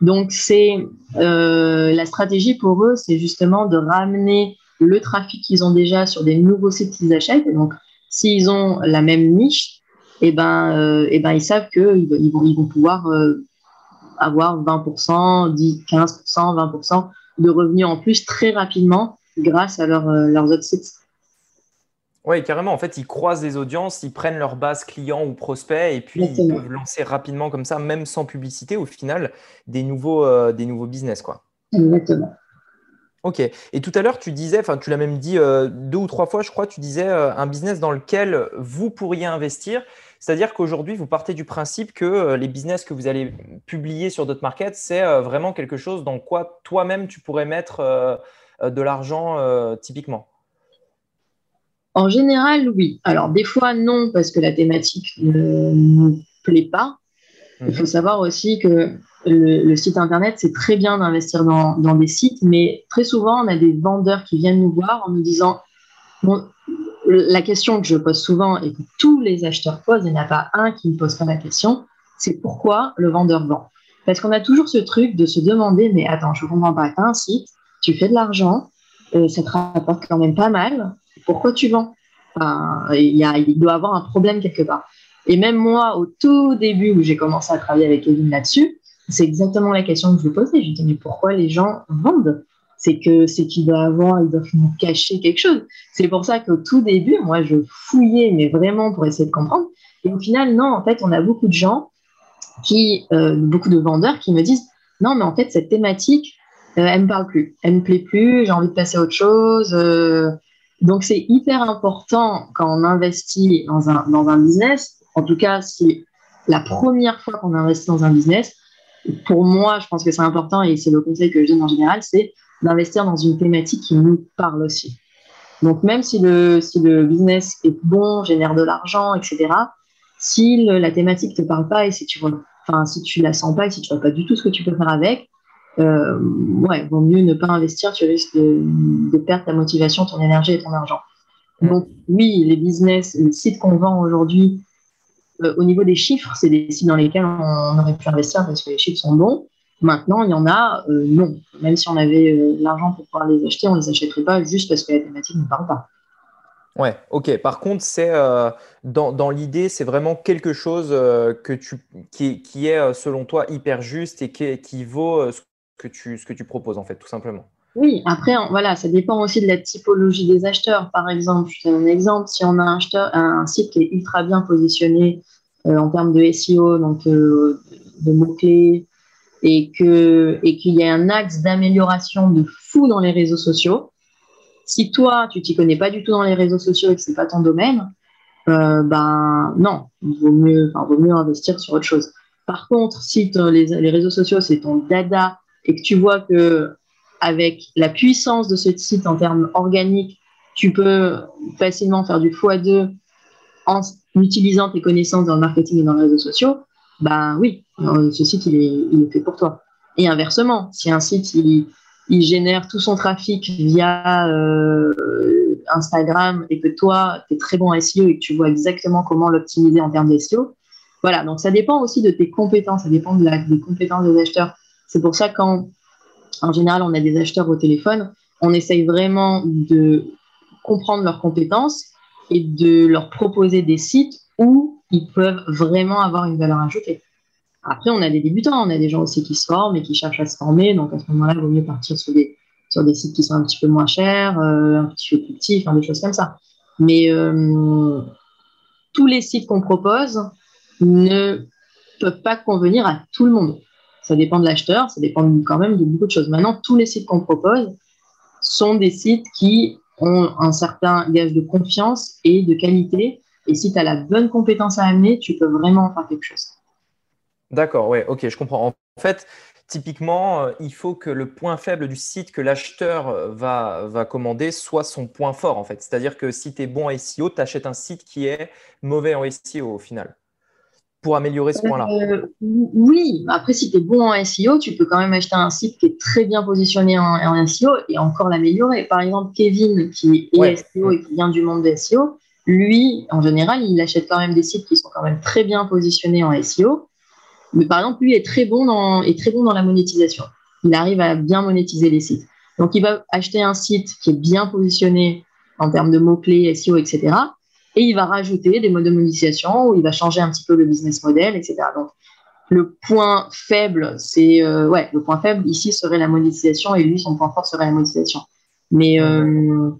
Donc, c'est euh, la stratégie pour eux, c'est justement de ramener le trafic qu'ils ont déjà sur des nouveaux sites qu'ils achètent. Et donc, s'ils ont la même niche, eh ben, euh, eh ben, ils savent qu'ils ils vont, ils vont pouvoir euh, avoir 20%, 10, 15%, 20% de revenus en plus très rapidement grâce à euh, leurs autres sites. Oui, carrément. En fait, ils croisent les audiences, ils prennent leur base client ou prospect et puis ils peuvent lancer rapidement comme ça, même sans publicité, au final, des nouveaux, des nouveaux business. Quoi. Exactement. Ok. Et tout à l'heure, tu disais, enfin, tu l'as même dit euh, deux ou trois fois, je crois, tu disais euh, un business dans lequel vous pourriez investir. C'est-à-dire qu'aujourd'hui, vous partez du principe que euh, les business que vous allez publier sur d'autres markets, c'est vraiment quelque chose dans quoi toi-même tu pourrais mettre de l'argent typiquement. En général, oui. Alors, des fois, non, parce que la thématique ne nous plaît pas, il faut mhm. savoir aussi que le, site internet, c'est très bien d'investir dans, des sites, mais très souvent, on a des vendeurs qui viennent nous voir en nous disant la question que je pose souvent et que tous les acheteurs posent, il n'y en a pas un qui ne pose pas la question, c'est pourquoi le vendeur vend? Parce qu'on a toujours ce truc de se demander, mais attends, je comprends pas, tu as un site, tu fais de l'argent, euh, ça te rapporte quand même pas mal, pourquoi tu vends? Il, y doit avoir un problème quelque part. Et même moi, au tout début où j'ai commencé à travailler avec Kevin là-dessus, c'est exactement la question que je me posais. Je me disais, mais pourquoi les gens vendent? C'est que c'est qu'il doit avoir, ils doivent nous cacher quelque chose. C'est pour ça qu'au tout début, moi, je fouillais, mais vraiment pour essayer de comprendre. Et au final, non, en fait, on a beaucoup de gens qui, euh, beaucoup de vendeurs qui me disent, non, mais en fait, cette thématique, euh, elle me parle plus, elle me plaît plus, j'ai envie de passer à autre chose. Euh. donc, c'est hyper important quand on investit dans un, dans un business en tout cas, si la première fois qu'on investit dans un business, pour moi, je pense que c'est important et c'est le conseil que je donne en général, c'est d'investir dans une thématique qui nous parle aussi. Donc, même si le, si le business est bon, génère de l'argent, etc., si la thématique ne te parle pas et si tu enfin, si tu la sens pas et si tu vois pas du tout ce que tu peux faire avec, euh, ouais, vaut mieux ne pas investir, tu risques de, de perdre ta motivation, ton énergie et ton argent. Donc, oui, les business, les sites qu'on vend aujourd'hui, euh, au niveau des chiffres, c'est des sites dans lesquels on aurait pu investir parce que les chiffres sont bons. Maintenant, il y en a, euh, non. Même si on avait euh, l'argent pour pouvoir les acheter, on ne les achèterait pas juste parce que la thématique ne parle pas. Ouais, ok. Par contre, c'est dans, l'idée, c'est vraiment quelque chose que tu, qui, est, selon toi, hyper juste et qui, qui vaut ce que, tu, ce que tu proposes, en fait, tout simplement. Oui, après, voilà, ça dépend aussi de la typologie des acheteurs. Par exemple, je te donne un exemple, si on a un, site qui est ultra bien positionné euh, en termes de SEO, donc euh, de mots-clés, et qu'il et qu'il y a un axe d'amélioration de fou dans les réseaux sociaux, si toi, tu t'y connais pas du tout dans les réseaux sociaux et que c'est pas ton domaine, euh, ben non, il vaut mieux, vaut mieux investir sur autre chose. Par contre, si les, les réseaux sociaux, c'est ton dada et que tu vois que avec la puissance de ce site en termes organiques, tu peux facilement faire du x2 en utilisant tes connaissances dans le marketing et dans les réseaux sociaux, ben oui, euh, ce site, il est, fait pour toi. Et inversement, si un site, il, génère tout son trafic via euh, Instagram et que toi, tu es très bon en SEO et que tu vois exactement comment l'optimiser en termes de SEO, voilà, donc ça dépend aussi de tes compétences, ça dépend des compétences des acheteurs. C'est pour ça quand, en général, on a des acheteurs au téléphone, on essaye vraiment de comprendre leurs compétences et de leur proposer des sites où ils peuvent vraiment avoir une valeur ajoutée. Après, on a des débutants, on a des gens aussi qui se forment et qui cherchent à se former. Donc, à ce moment-là, il vaut mieux partir sur des, sur des sites qui sont un petit peu moins chers, euh, un petit peu plus petits, des choses comme ça. Mais euh, tous les sites qu'on propose ne peuvent pas convenir à tout le monde. Ça dépend de l'acheteur, ça dépend quand même de beaucoup de choses. Maintenant, tous les sites qu'on propose sont des sites qui ont un certain gage de confiance et de qualité. Et si tu as la bonne compétence à amener, tu peux vraiment faire quelque chose. D'accord, ouais, ok, je comprends. En fait, typiquement, euh, il faut que le point faible du site que l'acheteur euh, va, va commander soit son point fort, en fait. C'est-à-dire que si tu es bon en SEO, tu achètes un site qui est mauvais en SEO au final pour améliorer ce point-là euh, Oui, après, si tu es bon en SEO, tu peux quand même acheter un site qui est très bien positionné en, SEO et encore l'améliorer. Par exemple, Kevin, qui est SEO et qui vient du monde de SEO, lui, en général, il achète quand même des sites qui sont quand même très bien positionnés en SEO. Mais par exemple, lui est très bon dans, est très bon dans la monétisation. Il arrive à bien monétiser les sites. Donc, il va acheter un site qui est bien positionné en termes de mots-clés, SEO, etc et il va rajouter des modes de monétisation où il va changer un petit peu le business model, etc. Donc, le point faible, c'est euh, ouais, le point faible ici serait la monétisation et lui, son point fort serait la monétisation. Mais euh,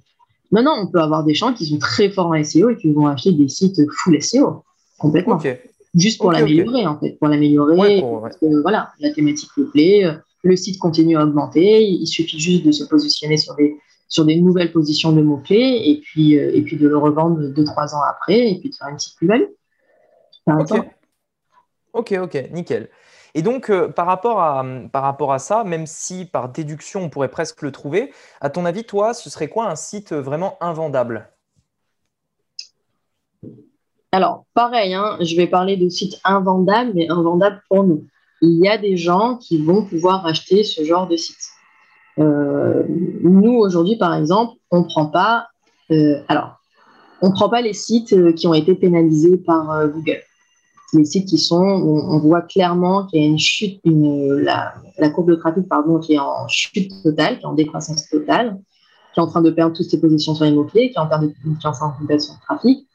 maintenant, on peut avoir des gens qui sont très forts en SEO et qui vont acheter des sites full SEO complètement. Juste pour l'améliorer, en fait, pour l'améliorer. parce que voilà, la thématique lui plaît, euh, le site continue à augmenter, il suffit juste de se positionner sur des sur des nouvelles positions de mots-clés et puis, euh, et puis de le revendre deux, trois ans après et puis de faire une petite plus-value. Ok, ok, nickel. Et donc, euh, par, rapport à, par rapport à ça, même si par déduction, on pourrait presque le trouver, à ton avis, toi, ce serait quoi un site vraiment invendable? Alors, pareil, hein, je vais parler de sites invendables, mais invendables pour nous. Il y a des gens qui vont pouvoir acheter ce genre de site. Euh, nous, aujourd'hui, par exemple, on ne prend pas. Euh, alors, on prend pas les sites euh, qui ont été pénalisés par Google. Les sites qui sont, on, voit clairement qu'il y a une chute, la, courbe de trafic, pardon, qui est en chute totale, qui est en décroissance totale, qui est en train de perdre toutes ses positions sur les mots-clés, qui est en train de confiance en son trafic.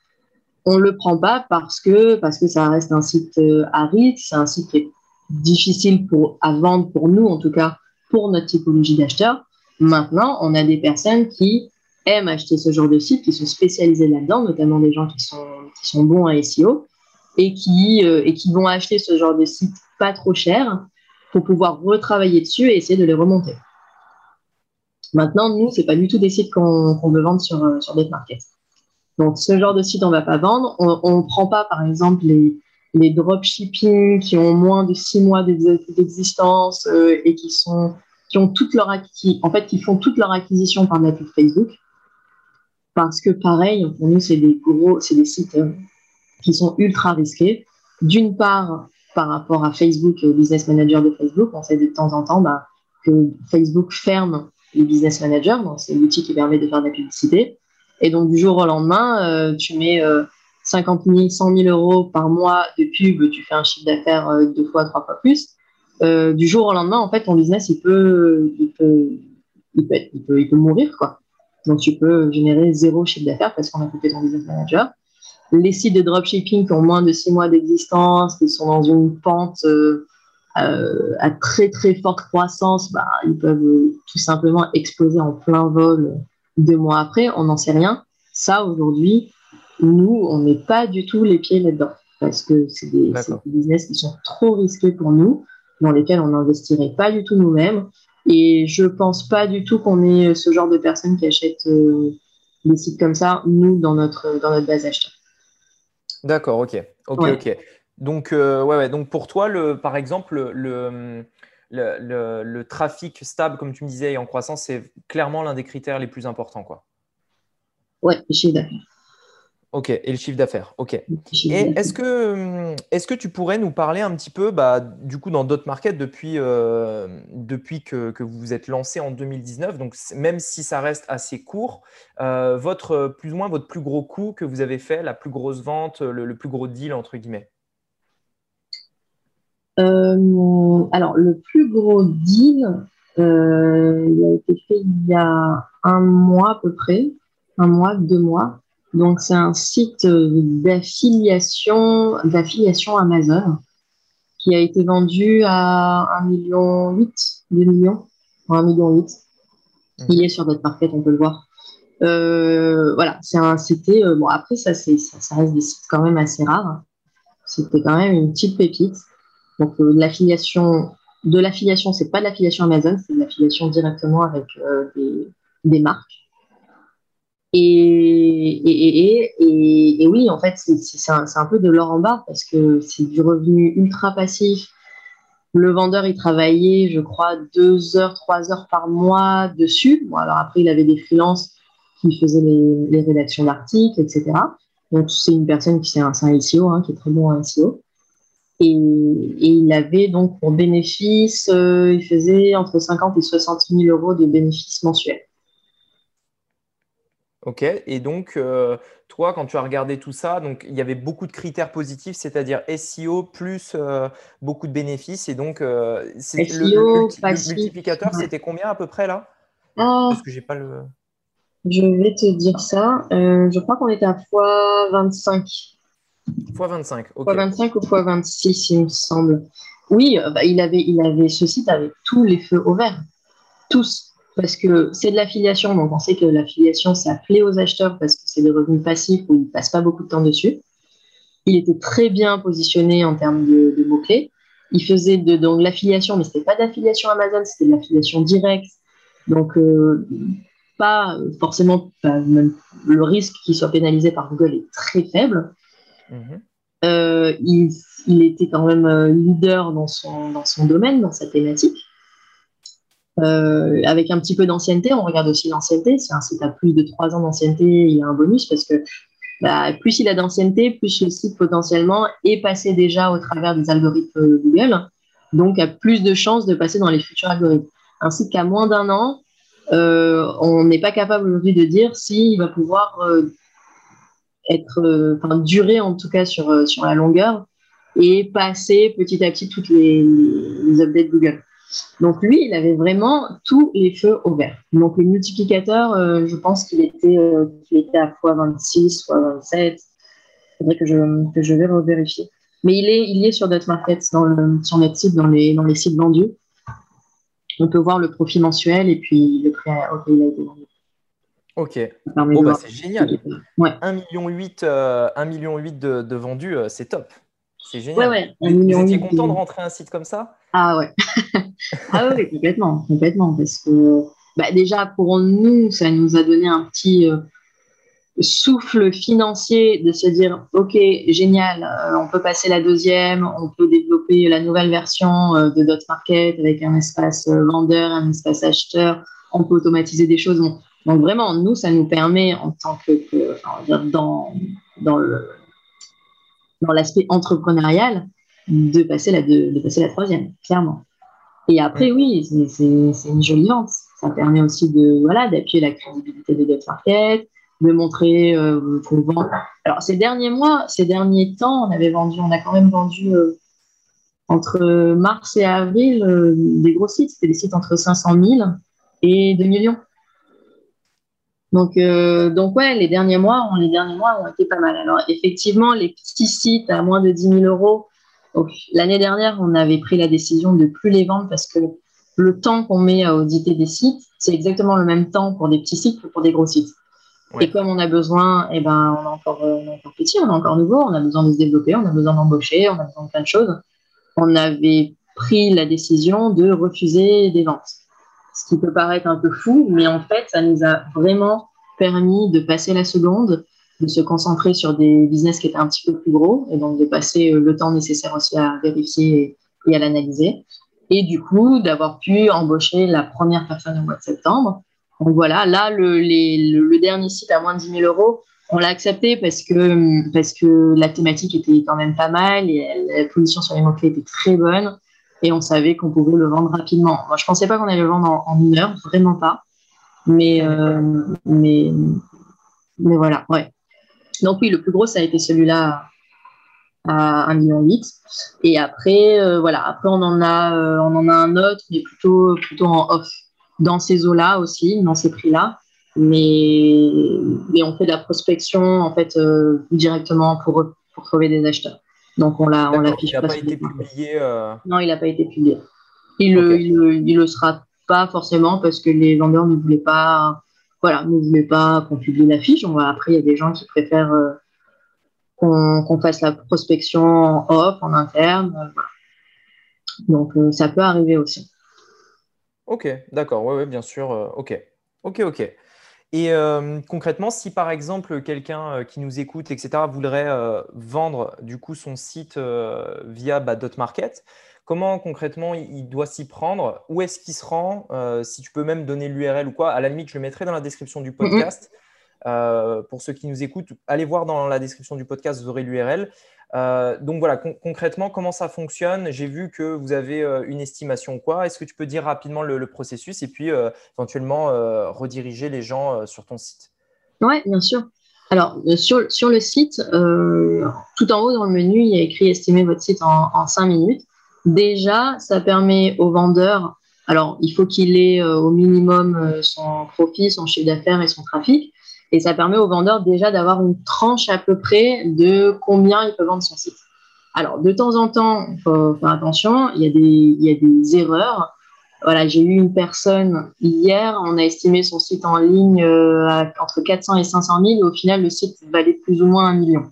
On ne le prend pas parce que, parce que ça reste un site à risque, c'est un site qui est difficile à vendre pour nous, en tout cas, pour notre typologie d'acheteur. Maintenant, on a des personnes qui aiment acheter ce genre de site, qui sont spécialisées là-dedans, notamment des gens qui sont, qui sont bons à SEO et qui, euh, et qui vont acheter ce genre de site pas trop cher pour pouvoir retravailler dessus et essayer de les remonter. Maintenant, nous, ce n'est pas du tout des sites qu'on veut vendre sur, euh, sur markets. Donc, ce genre de site, on ne va pas vendre. On ne prend pas, par exemple, les, les dropshipping qui ont moins de six mois d'existence euh, et qui sont qui ont toute leur en fait qui font toute leur acquisition par la pub Facebook. Parce que pareil pour nous c'est des gros c'est des sites euh, qui sont ultra risqués. D'une part par rapport à Facebook business manager de Facebook on sait de temps en temps bah, que Facebook ferme les business managers. C'est l'outil qui permet de faire de la publicité. Et donc du jour au lendemain euh, tu mets 50 000, 100 000 euros par mois de pub, tu fais un chiffre d'affaires euh, deux fois, trois fois plus. Euh, du jour au lendemain, en fait, ton business, il peut, il peut, il peut, il peut, mourir, quoi. Donc, tu peux générer zéro chiffre d'affaires parce qu'on a coupé ton business manager. Les sites de dropshipping qui ont moins de six mois d'existence, qui sont dans une pente euh, à très, très forte croissance, bah, ils peuvent tout simplement exploser en plein vol deux mois après. On n'en sait rien. Ça, aujourd'hui, nous, on n'est pas du tout les pieds là-dedans parce que c'est des, business qui sont trop risqués pour nous, dans lesquels on n'investirait pas du tout nous-mêmes. Et je pense pas du tout qu'on ait ce genre de personnes qui achètent euh, des sites comme ça, nous, dans notre, dans notre base acheteurs. D'accord, ok. Ok, ok. Donc, euh, ouais, ouais, donc pour toi, le, par exemple, le, le, le, trafic stable, comme tu me disais, et en croissance, c'est clairement l'un des critères les plus importants. Quoi. Ouais, chiffre d'affaires. Ok, et le chiffre d'affaires. Ok. Et est-ce que, hum, est que tu pourrais nous parler un petit peu, bah, du coup, dans Dot Market, depuis, euh, depuis que, vous vous êtes lancé en 2019, donc même si ça reste assez court, euh, votre, plus ou moins votre plus gros coût que vous avez fait, la plus grosse vente, le, plus gros deal, entre guillemets? Euh, Alors, le plus gros deal, il a été fait il y a un mois à peu près, un mois, deux mois. Donc, c'est un site euh, d'affiliation, d'affiliation Amazon qui a été vendu à 1,8 million, 2 millions, 1,8 million. Mhm. Il est sur votre market, on peut le voir. Euh, voilà, c'est un, c'était, euh, bon, après, ça, c'est, ça, reste des sites quand même assez rares. C'était quand même une petite pépite. Donc, l'affiliation, de l'affiliation, c'est pas de l'affiliation Amazon, c'est de l'affiliation directement avec des, des marques. Et, et, oui, en fait, c'est un, peu de l'or en bas parce que c'est du revenu ultra passif. Le vendeur, il travaillait, je crois, deux heures, trois heures par mois dessus. Bon, alors après, il avait des freelances qui faisaient les, rédactions d'articles, etc. Donc, c'est une personne qui c'est un, un SEO, hein, qui est très bon en SEO. Et, il avait donc pour bénéfice, euh, il faisait entre 50 et 60 000 euros de bénéfices mensuels. Ok, et donc, euh, toi, quand tu as regardé tout ça, donc il y avait beaucoup de critères positifs, c'est-à-dire SEO plus euh, beaucoup de bénéfices. Et donc, euh, le, multiplicateur, c'était combien à peu près là? Ah. Parce que j'ai pas le. Je vais te dire ça. je crois qu'on était à x25. x25, ok. x25 ou x26, il me semble. Oui, bah, il, avait, il avait, ce site avait tous les feux au vert. Tous parce que c'est de l'affiliation, donc on sait que l'affiliation, ça plaît aux acheteurs parce que c'est des revenus passifs où ils ne passent pas beaucoup de temps dessus. Il était très bien positionné en termes de, mots-clés. Il faisait de, donc l'affiliation, mais ce n'était pas d'affiliation Amazon, c'était de l'affiliation directe. Donc, euh, pas forcément, le risque qu'il soit pénalisé par Google est très faible. Mhm. Euh, il, il, était quand même euh, leader dans son, dans son domaine, dans sa thématique. Euh, avec un petit peu d'ancienneté, on regarde aussi l'ancienneté. Si un site a plus de trois ans d'ancienneté, il y a un bonus parce que bah, plus il a d'ancienneté, plus le site potentiellement est passé déjà au travers des algorithmes Google, donc a plus de chances de passer dans les futurs algorithmes. Un site qui a moins d'un an, euh, on n'est pas capable aujourd'hui de dire s'il va pouvoir euh, être, euh, enfin, durer en tout cas sur, sur la longueur et passer petit à petit toutes les, les updates Google. Donc lui, il avait vraiment tous les feux au vert. Donc les multiplicateurs, euh, je pense qu'il était, euh, était à x26, x27. Il faudrait que je, que je vais revérifier. Mais il est, il est sur Dotmarket, dans le, sur notre site, dans les, dans les sites vendus. On peut voir le profit mensuel et puis le prix auquel il a été vendu. Ok. Bon, bah, c'est génial. Ouais. 1,8 million, euh, 1 million de, de vendus, c'est top. C'est génial. Ouais, ouais. Vous, étiez content de rentrer un site comme ça? Ah ouais. ah oui, complètement, complètement. Parce que bah, déjà, pour nous, ça nous a donné un petit euh, souffle financier de se dire, OK, génial, euh, on peut passer la deuxième, on peut développer la nouvelle version euh, de Dot Market avec un espace vendeur, un espace acheteur, on peut automatiser des choses. Donc, vraiment, nous, ça nous permet en tant que, dans, dans l'aspect entrepreneurial de passer la, de, passer la troisième, clairement. Et après, oui, c'est une jolie vente. Ça permet aussi de voilà d'appuyer la crédibilité de Dot Market, de montrer euh. Alors, ces derniers mois, ces derniers temps, on avait vendu, on a quand même vendu euh, entre mars et avril euh, des gros sites. C'était des sites entre 500 000 et 2 millions. Donc, euh, donc ouais, les derniers mois, les derniers mois ont été pas mal. Alors, effectivement, les petits sites à moins de 10 000 euros. L'année dernière, on avait pris la décision de plus les vendre parce que le temps qu'on met à auditer des sites, c'est exactement le même temps pour des petits sites que pour des gros sites. Et comme on a besoin, eh ben, on est encore, on est encore petit, on est encore nouveau, on a besoin de se développer, on a besoin d'embaucher, on a besoin de plein de choses. On avait pris la décision de refuser des ventes ce qui peut paraître un peu fou, mais en fait, ça nous a vraiment permis de passer la seconde, de se concentrer sur des business qui étaient un petit peu plus gros, et donc de passer euh, le temps nécessaire aussi à vérifier et à l'analyser. Et du coup, d'avoir pu embaucher la première personne au mois de septembre. Donc voilà, là, le, le, dernier site à moins de 10 000 euros, on l'a accepté parce que, parce que la thématique était quand même pas mal et la position sur les mots-clés était très bonne et on savait qu'on pouvait le vendre rapidement. Moi, je pensais pas qu'on allait le vendre en, une heure, vraiment pas. Mais, euh, mais, mais voilà, ouais. Donc oui, le plus gros, ça a été celui-là à 1,8 million. Et après, euh, voilà, après on en a, euh, on en a un autre, mais plutôt, plutôt en off, dans ces eaux-là aussi, dans ces prix-là. Mais, mais on fait de la prospection en fait directement pour, pour trouver des acheteurs. Donc on l'a, on l'affiche. Il n'a pas été publié. Euh, non, il n'a pas été publié. Il ne le, sera pas forcément parce que les vendeurs ne voulaient pas, voilà, ne voulaient pas qu'on publie l'affiche. après, il y a des gens qui préfèrent euh, qu'on, fasse la prospection en off, en interne. Euh, Donc ça peut arriver aussi. Ok, d'accord, oui, ouais, bien sûr. ok, ok, ok. Et euh, concrètement, si par exemple quelqu'un euh, qui nous écoute, etc., voudrait euh, vendre du coup son site via bah, Dotmarket, comment concrètement il, doit s'y prendre? Où est-ce qu'il se rend? Si tu peux même donner l'URL ou quoi, à la limite, je le mettrai dans la description du podcast. pour ceux qui nous écoutent, allez voir dans la description du podcast, vous aurez l'URL. Euh, donc voilà, concrètement, comment ça fonctionne? J'ai vu que vous avez euh, une estimation quoi. Est-ce que tu peux dire rapidement le, processus et puis euh, éventuellement rediriger les gens sur ton site? Oui, bien sûr. Alors, sur, sur le site, tout en haut dans le menu, il y a écrit estimer votre site en, en 5 minutes. Déjà, ça permet au vendeur, alors il faut qu'il ait au minimum son profit, son chiffre d'affaires et son trafic. Et ça permet au vendeur déjà d'avoir une tranche à peu près de combien il peut vendre son site. Alors, de temps en temps, il faut faire attention, il y a des, il y a des erreurs. Voilà, j'ai eu une personne hier, on a estimé son site en ligne euh, entre 400 et 500 000, et au final, le site valait plus ou moins un million.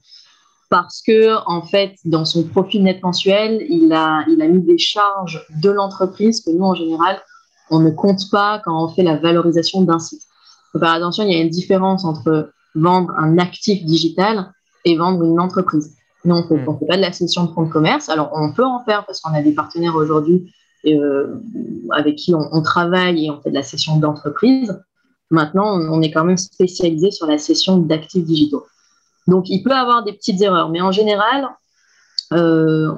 Parce que, en fait, dans son profil net mensuel, il a, il a mis des charges de l'entreprise que nous, en général, on ne compte pas quand on fait la valorisation d'un site faut faire attention, il y a une différence entre vendre un actif digital et vendre une entreprise. Nous, on ne fait, hmm. pas de la session de fonds de commerce. Alors, on peut en faire parce qu'on a des partenaires aujourd'hui euh, avec qui on, travaille et on fait de la session d'entreprise. Maintenant, on, est quand même spécialisé sur la session d'actifs digitaux. Donc, il peut avoir des petites erreurs, mais en général, euh,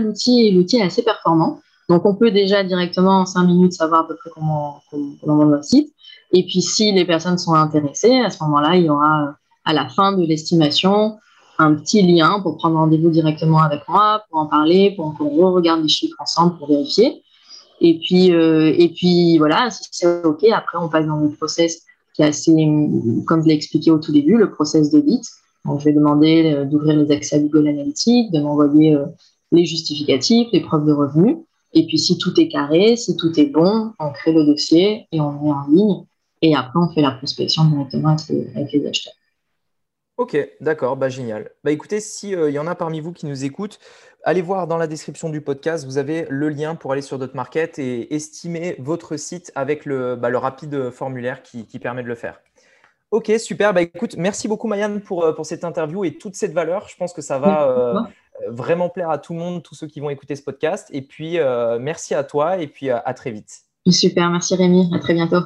l'outil, est assez performant. Donc, on peut déjà directement en cinq minutes savoir à peu près comment, comment, on site. Et puis, si les personnes sont intéressées, à ce moment-là, il y aura à la fin de l'estimation un petit lien pour prendre rendez-vous directement avec moi, pour en parler, pour qu'on re-regarde les chiffres ensemble pour vérifier. Et puis, euh, et puis voilà, si c'est OK, après, on passe dans le process qui est assez, comme je l'ai expliqué au tout début, le process d'audit. Je vais demander euh, d'ouvrir les accès à Google Analytics, de m'envoyer euh, les justificatifs, les preuves de revenus. Et puis, si tout est carré, si tout est bon, on crée le dossier et on met en ligne. Et après, on fait la prospection directement avec les acheteurs. Ok, d'accord, bah, génial. Bah, écoutez, s'il euh, y en a parmi vous qui nous écoutent, allez voir dans la description du podcast, vous avez le lien pour aller sur DotMarket et estimer votre site avec le, bah, rapide formulaire qui, permet de le faire. Ok, super. Bah, écoute, merci beaucoup Mayanne pour, euh, pour cette interview et toute cette valeur. Je pense que ça va euh, vraiment plaire à tout le monde, tous ceux qui vont écouter ce podcast. Et puis, merci à toi et puis à très vite. Super, merci Rémi. À très bientôt.